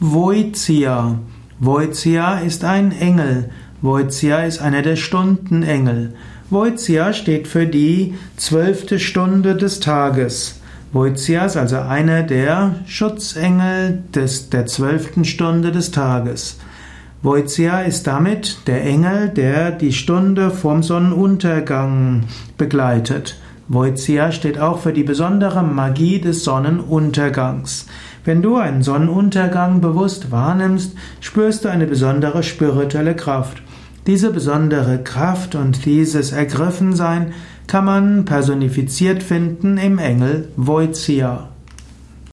Voizia. Voizia ist ein Engel. Voizia ist einer der Stundenengel. Voizia steht für die zwölfte Stunde des Tages. Voizia ist also einer der Schutzengel des, der zwölften Stunde des Tages. Voizia ist damit der Engel, der die Stunde vorm Sonnenuntergang begleitet. Voizia steht auch für die besondere Magie des Sonnenuntergangs. Wenn du einen Sonnenuntergang bewusst wahrnimmst, spürst du eine besondere spirituelle Kraft. Diese besondere Kraft und dieses Ergriffensein kann man personifiziert finden im Engel Voizia.